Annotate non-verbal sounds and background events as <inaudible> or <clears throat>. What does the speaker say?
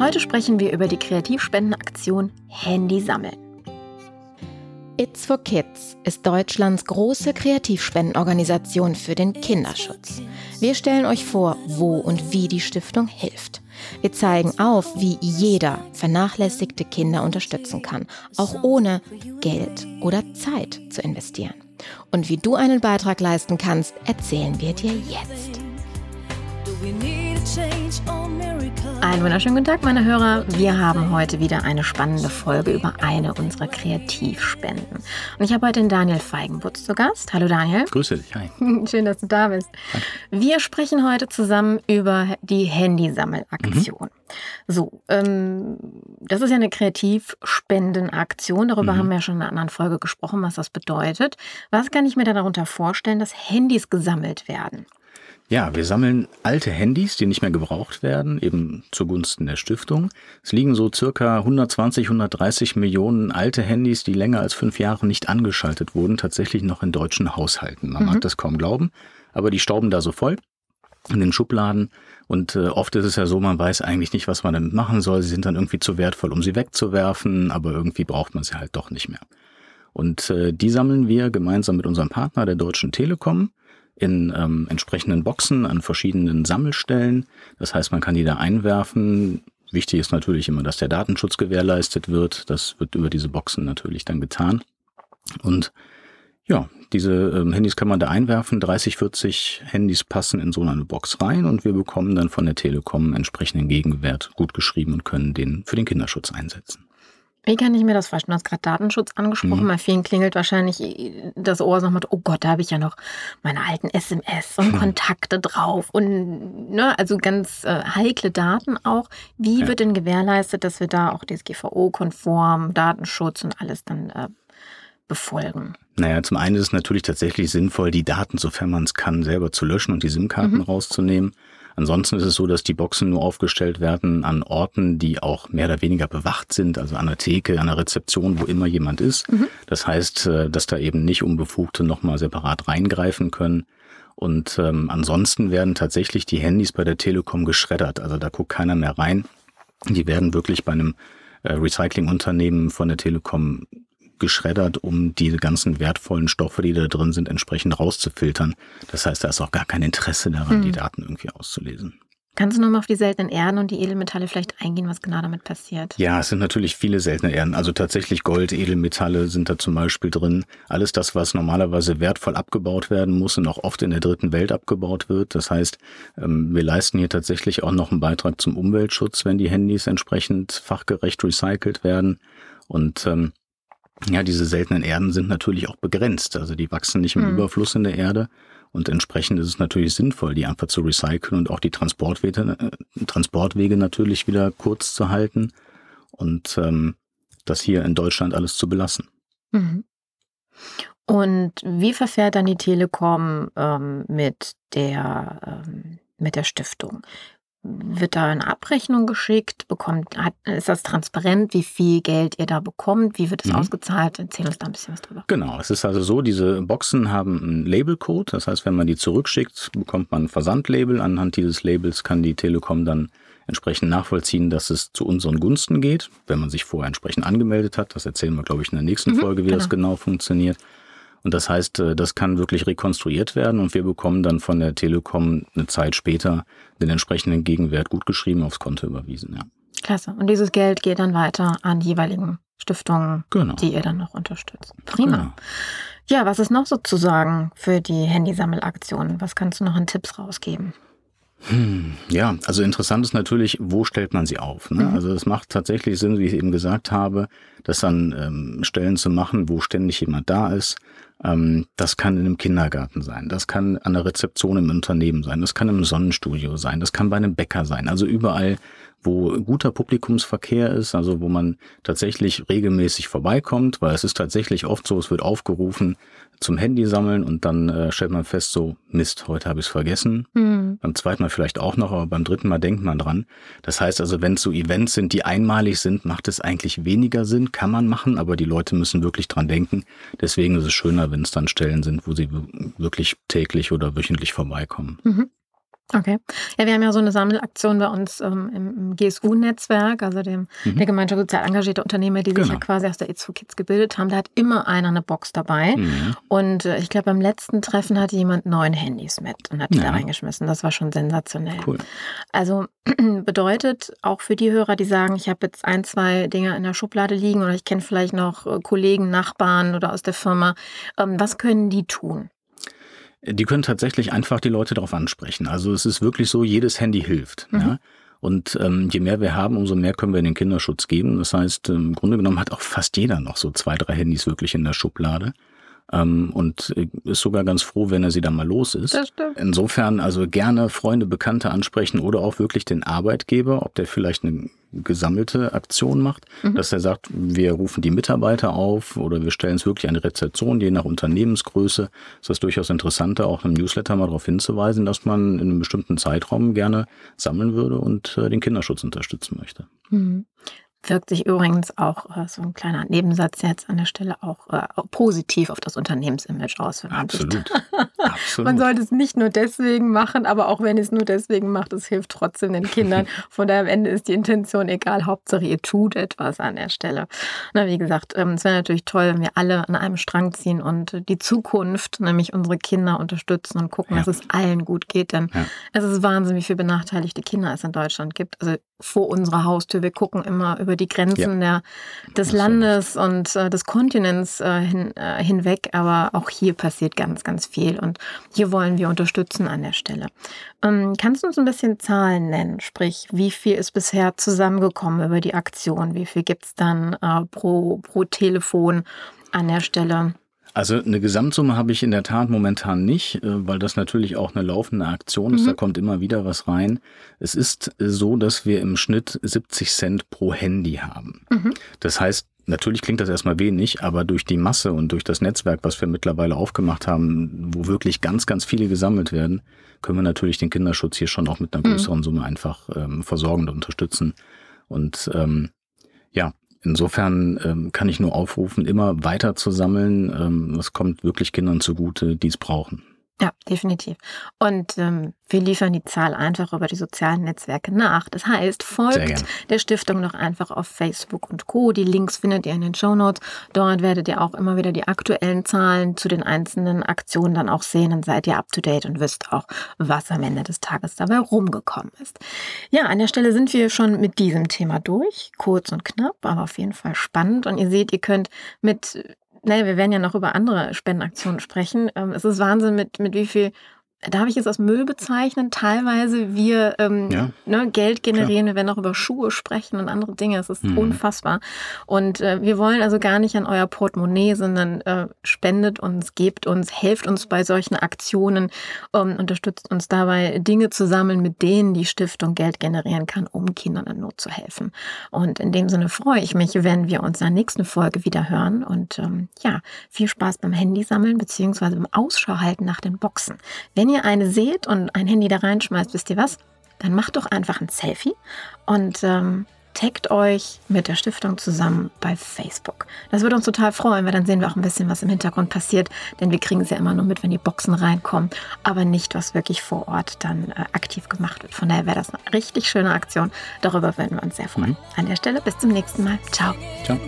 Heute sprechen wir über die Kreativspendenaktion Handy sammeln. It's for Kids ist Deutschlands große Kreativspendenorganisation für den Kinderschutz. Wir stellen euch vor, wo und wie die Stiftung hilft. Wir zeigen auf, wie jeder vernachlässigte Kinder unterstützen kann, auch ohne Geld oder Zeit zu investieren. Und wie du einen Beitrag leisten kannst, erzählen wir dir jetzt. Einen wunderschönen guten Tag, meine Hörer. Wir haben heute wieder eine spannende Folge über eine unserer Kreativspenden. Und ich habe heute den Daniel Feigenbutz zu Gast. Hallo Daniel. Grüße dich, hi. <laughs> Schön, dass du da bist. Danke. Wir sprechen heute zusammen über die Handysammelaktion. Mhm. So, ähm, das ist ja eine Kreativspendenaktion. Darüber mhm. haben wir ja schon in einer anderen Folge gesprochen, was das bedeutet. Was kann ich mir da darunter vorstellen, dass Handys gesammelt werden? Ja, wir sammeln alte Handys, die nicht mehr gebraucht werden, eben zugunsten der Stiftung. Es liegen so circa 120, 130 Millionen alte Handys, die länger als fünf Jahre nicht angeschaltet wurden, tatsächlich noch in deutschen Haushalten. Man mhm. mag das kaum glauben, aber die stauben da so voll in den Schubladen. Und äh, oft ist es ja so, man weiß eigentlich nicht, was man damit machen soll. Sie sind dann irgendwie zu wertvoll, um sie wegzuwerfen, aber irgendwie braucht man sie halt doch nicht mehr. Und äh, die sammeln wir gemeinsam mit unserem Partner, der Deutschen Telekom in ähm, entsprechenden Boxen an verschiedenen Sammelstellen. Das heißt, man kann die da einwerfen. Wichtig ist natürlich immer, dass der Datenschutz gewährleistet wird. Das wird über diese Boxen natürlich dann getan. Und ja, diese ähm, Handys kann man da einwerfen. 30, 40 Handys passen in so eine Box rein und wir bekommen dann von der Telekom entsprechenden Gegenwert gut geschrieben und können den für den Kinderschutz einsetzen. Wie kann ich mir das vorstellen? Du hast gerade Datenschutz angesprochen. Mhm. Bei vielen klingelt wahrscheinlich das Ohr so mit, oh Gott, da habe ich ja noch meine alten SMS und mhm. Kontakte drauf und ne, also ganz äh, heikle Daten auch. Wie ja. wird denn gewährleistet, dass wir da auch DSGVO-konform, Datenschutz und alles dann äh, befolgen? Naja, zum einen ist es natürlich tatsächlich sinnvoll, die Daten, sofern man es kann, selber zu löschen und die SIM-Karten mhm. rauszunehmen. Ansonsten ist es so, dass die Boxen nur aufgestellt werden an Orten, die auch mehr oder weniger bewacht sind, also an der Theke, an der Rezeption, wo immer jemand ist. Mhm. Das heißt, äh, dass da eben nicht Unbefugte nochmal separat reingreifen können. Und ähm, ansonsten werden tatsächlich die Handys bei der Telekom geschreddert. Also da guckt keiner mehr rein. Die werden wirklich bei einem äh, Recyclingunternehmen von der Telekom geschreddert, um diese ganzen wertvollen Stoffe, die da drin sind, entsprechend rauszufiltern. Das heißt, da ist auch gar kein Interesse daran, hm. die Daten irgendwie auszulesen. Kannst du nochmal auf die seltenen Erden und die Edelmetalle vielleicht eingehen, was genau damit passiert? Ja, es sind natürlich viele seltene Erden. Also tatsächlich Gold, Edelmetalle sind da zum Beispiel drin. Alles das, was normalerweise wertvoll abgebaut werden muss und auch oft in der dritten Welt abgebaut wird. Das heißt, ähm, wir leisten hier tatsächlich auch noch einen Beitrag zum Umweltschutz, wenn die Handys entsprechend fachgerecht recycelt werden. Und ähm, ja, diese seltenen Erden sind natürlich auch begrenzt. Also die wachsen nicht im hm. Überfluss in der Erde. Und entsprechend ist es natürlich sinnvoll, die einfach zu recyceln und auch die Transportwege, äh, Transportwege natürlich wieder kurz zu halten und ähm, das hier in Deutschland alles zu belassen. Mhm. Und wie verfährt dann die Telekom ähm, mit der ähm, mit der Stiftung? Wird da eine Abrechnung geschickt? Bekommt, hat, ist das transparent, wie viel Geld ihr da bekommt? Wie wird es mhm. ausgezahlt? Erzähl uns da ein bisschen was drüber. Genau, es ist also so, diese Boxen haben einen Labelcode. Das heißt, wenn man die zurückschickt, bekommt man ein Versandlabel. Anhand dieses Labels kann die Telekom dann entsprechend nachvollziehen, dass es zu unseren Gunsten geht, wenn man sich vorher entsprechend angemeldet hat. Das erzählen wir, glaube ich, in der nächsten mhm, Folge, wie genau. das genau funktioniert. Und das heißt, äh, das kann wirklich rekonstruiert werden und wir bekommen dann von der Telekom eine Zeit später den entsprechenden Gegenwert gutgeschrieben aufs Konto überwiesen. Ja. Klasse. Und dieses Geld geht dann weiter an die jeweiligen Stiftungen, genau. die ihr dann noch unterstützt. Prima. Genau. Ja, was ist noch sozusagen für die Handysammelaktion? Was kannst du noch an Tipps rausgeben? Hm, ja, also interessant ist natürlich, wo stellt man sie auf? Ne? Mhm. Also es macht tatsächlich Sinn, wie ich eben gesagt habe, das an ähm, Stellen zu machen, wo ständig jemand da ist. Ähm, das kann in einem Kindergarten sein, das kann an der Rezeption im Unternehmen sein, das kann im Sonnenstudio sein, das kann bei einem Bäcker sein. Also überall, wo guter Publikumsverkehr ist, also wo man tatsächlich regelmäßig vorbeikommt, weil es ist tatsächlich oft so, es wird aufgerufen zum Handy sammeln und dann äh, stellt man fest, so Mist, heute habe ich es vergessen. Mhm. Beim zweiten Mal vielleicht auch noch, aber beim dritten Mal denkt man dran. Das heißt also, wenn es so Events sind, die einmalig sind, macht es eigentlich weniger Sinn, kann man machen, aber die Leute müssen wirklich dran denken. Deswegen ist es schöner, wenn es dann Stellen sind, wo sie wirklich täglich oder wöchentlich vorbeikommen. Mhm. Okay. Ja, wir haben ja so eine Sammelaktion bei uns ähm, im, GSU-Netzwerk, also dem mhm. der Gemeinschaft sozial engagierte Unternehmer, die genau. sich ja quasi aus der It's for Kids gebildet haben. Da hat immer einer eine Box dabei. Mhm. Und äh, ich glaube, beim letzten Treffen hatte jemand neun Handys mit und hat die ja. da reingeschmissen. Das war schon sensationell. Cool. Also <clears throat> bedeutet auch für die Hörer, die sagen, ich habe jetzt ein, zwei Dinge in der Schublade liegen oder ich kenne vielleicht noch äh, Kollegen, Nachbarn oder aus der Firma, ähm, was können die tun? Die können tatsächlich einfach die Leute darauf ansprechen. Also es ist wirklich so, jedes Handy hilft. Mhm. Ja? Und ähm, je mehr wir haben, umso mehr können wir in den Kinderschutz geben. Das heißt, im Grunde genommen hat auch fast jeder noch so zwei, drei Handys wirklich in der Schublade. Ähm, und ist sogar ganz froh, wenn er sie dann mal los ist. Insofern also gerne Freunde, Bekannte ansprechen oder auch wirklich den Arbeitgeber, ob der vielleicht eine gesammelte Aktion macht, mhm. dass er sagt, wir rufen die Mitarbeiter auf oder wir stellen es wirklich an die Rezeption, je nach Unternehmensgröße. Ist das durchaus interessanter, auch im Newsletter mal darauf hinzuweisen, dass man in einem bestimmten Zeitraum gerne sammeln würde und äh, den Kinderschutz unterstützen möchte. Mhm wirkt sich übrigens auch äh, so ein kleiner Nebensatz jetzt an der Stelle auch äh, positiv auf das Unternehmensimage aus. Wenn man Absolut. <laughs> Absolut. Man sollte es nicht nur deswegen machen, aber auch wenn es nur deswegen macht, es hilft trotzdem den Kindern. <laughs> Von daher am Ende ist die Intention egal. Hauptsache ihr tut etwas an der Stelle. Na, wie gesagt, ähm, es wäre natürlich toll, wenn wir alle an einem Strang ziehen und die Zukunft, nämlich unsere Kinder unterstützen und gucken, ja. dass es allen gut geht. Denn ja. es ist Wahnsinn, wie viele benachteiligte Kinder es in Deutschland gibt. Also vor unserer Haustür. Wir gucken immer über die Grenzen ja. der, des Landes und äh, des Kontinents äh, hin, äh, hinweg, aber auch hier passiert ganz, ganz viel und hier wollen wir unterstützen an der Stelle. Ähm, kannst du uns ein bisschen Zahlen nennen? Sprich, wie viel ist bisher zusammengekommen über die Aktion? Wie viel gibt es dann äh, pro, pro Telefon an der Stelle? Also eine Gesamtsumme habe ich in der Tat momentan nicht, äh, weil das natürlich auch eine laufende Aktion ist. Mhm. Da kommt immer wieder was rein. Es ist so, dass wir im Schnitt 70 Cent pro Handy haben. Mhm. Das heißt, natürlich klingt das erstmal wenig, aber durch die Masse und durch das Netzwerk, was wir mittlerweile aufgemacht haben, wo wirklich ganz, ganz viele gesammelt werden, können wir natürlich den Kinderschutz hier schon auch mit einer mhm. größeren. Summe einfach ähm, versorgen und unterstützen. Und ähm, ja, Insofern ähm, kann ich nur aufrufen, immer weiter zu sammeln. Ähm, kommt wirklich Kindern zugute, die es brauchen. Ja, definitiv. Und ähm, wir liefern die Zahl einfach über die sozialen Netzwerke nach. Das heißt, folgt der Stiftung noch einfach auf Facebook und Co. Die Links findet ihr in den Show Notes. Dort werdet ihr auch immer wieder die aktuellen Zahlen zu den einzelnen Aktionen dann auch sehen. Dann seid ihr up to date und wisst auch, was am Ende des Tages dabei rumgekommen ist. Ja, an der Stelle sind wir schon mit diesem Thema durch. Kurz und knapp, aber auf jeden Fall spannend. Und ihr seht, ihr könnt mit naja, wir werden ja noch über andere Spendenaktionen sprechen. Ähm, es ist Wahnsinn, mit, mit wie viel darf ich es als Müll bezeichnen? Teilweise wir ähm, ja, ne, Geld generieren, klar. wir werden auch über Schuhe sprechen und andere Dinge. Es ist mhm. unfassbar. Und äh, wir wollen also gar nicht an euer Portemonnaie, sondern äh, spendet uns, gebt uns, helft uns bei solchen Aktionen, ähm, unterstützt uns dabei, Dinge zu sammeln, mit denen die Stiftung Geld generieren kann, um Kindern in Not zu helfen. Und in dem Sinne freue ich mich, wenn wir uns in der nächsten Folge wieder hören. Und ähm, ja, viel Spaß beim Handy sammeln beziehungsweise beim Ausschau halten nach den Boxen. Wenn ihr eine seht und ein Handy da reinschmeißt, wisst ihr was? Dann macht doch einfach ein Selfie und ähm, taggt euch mit der Stiftung zusammen bei Facebook. Das würde uns total freuen, weil dann sehen wir auch ein bisschen, was im Hintergrund passiert, denn wir kriegen es ja immer nur mit, wenn die Boxen reinkommen, aber nicht, was wirklich vor Ort dann äh, aktiv gemacht wird. Von daher wäre das eine richtig schöne Aktion. Darüber würden wir uns sehr freuen. Mhm. An der Stelle bis zum nächsten Mal. Ciao. Ciao.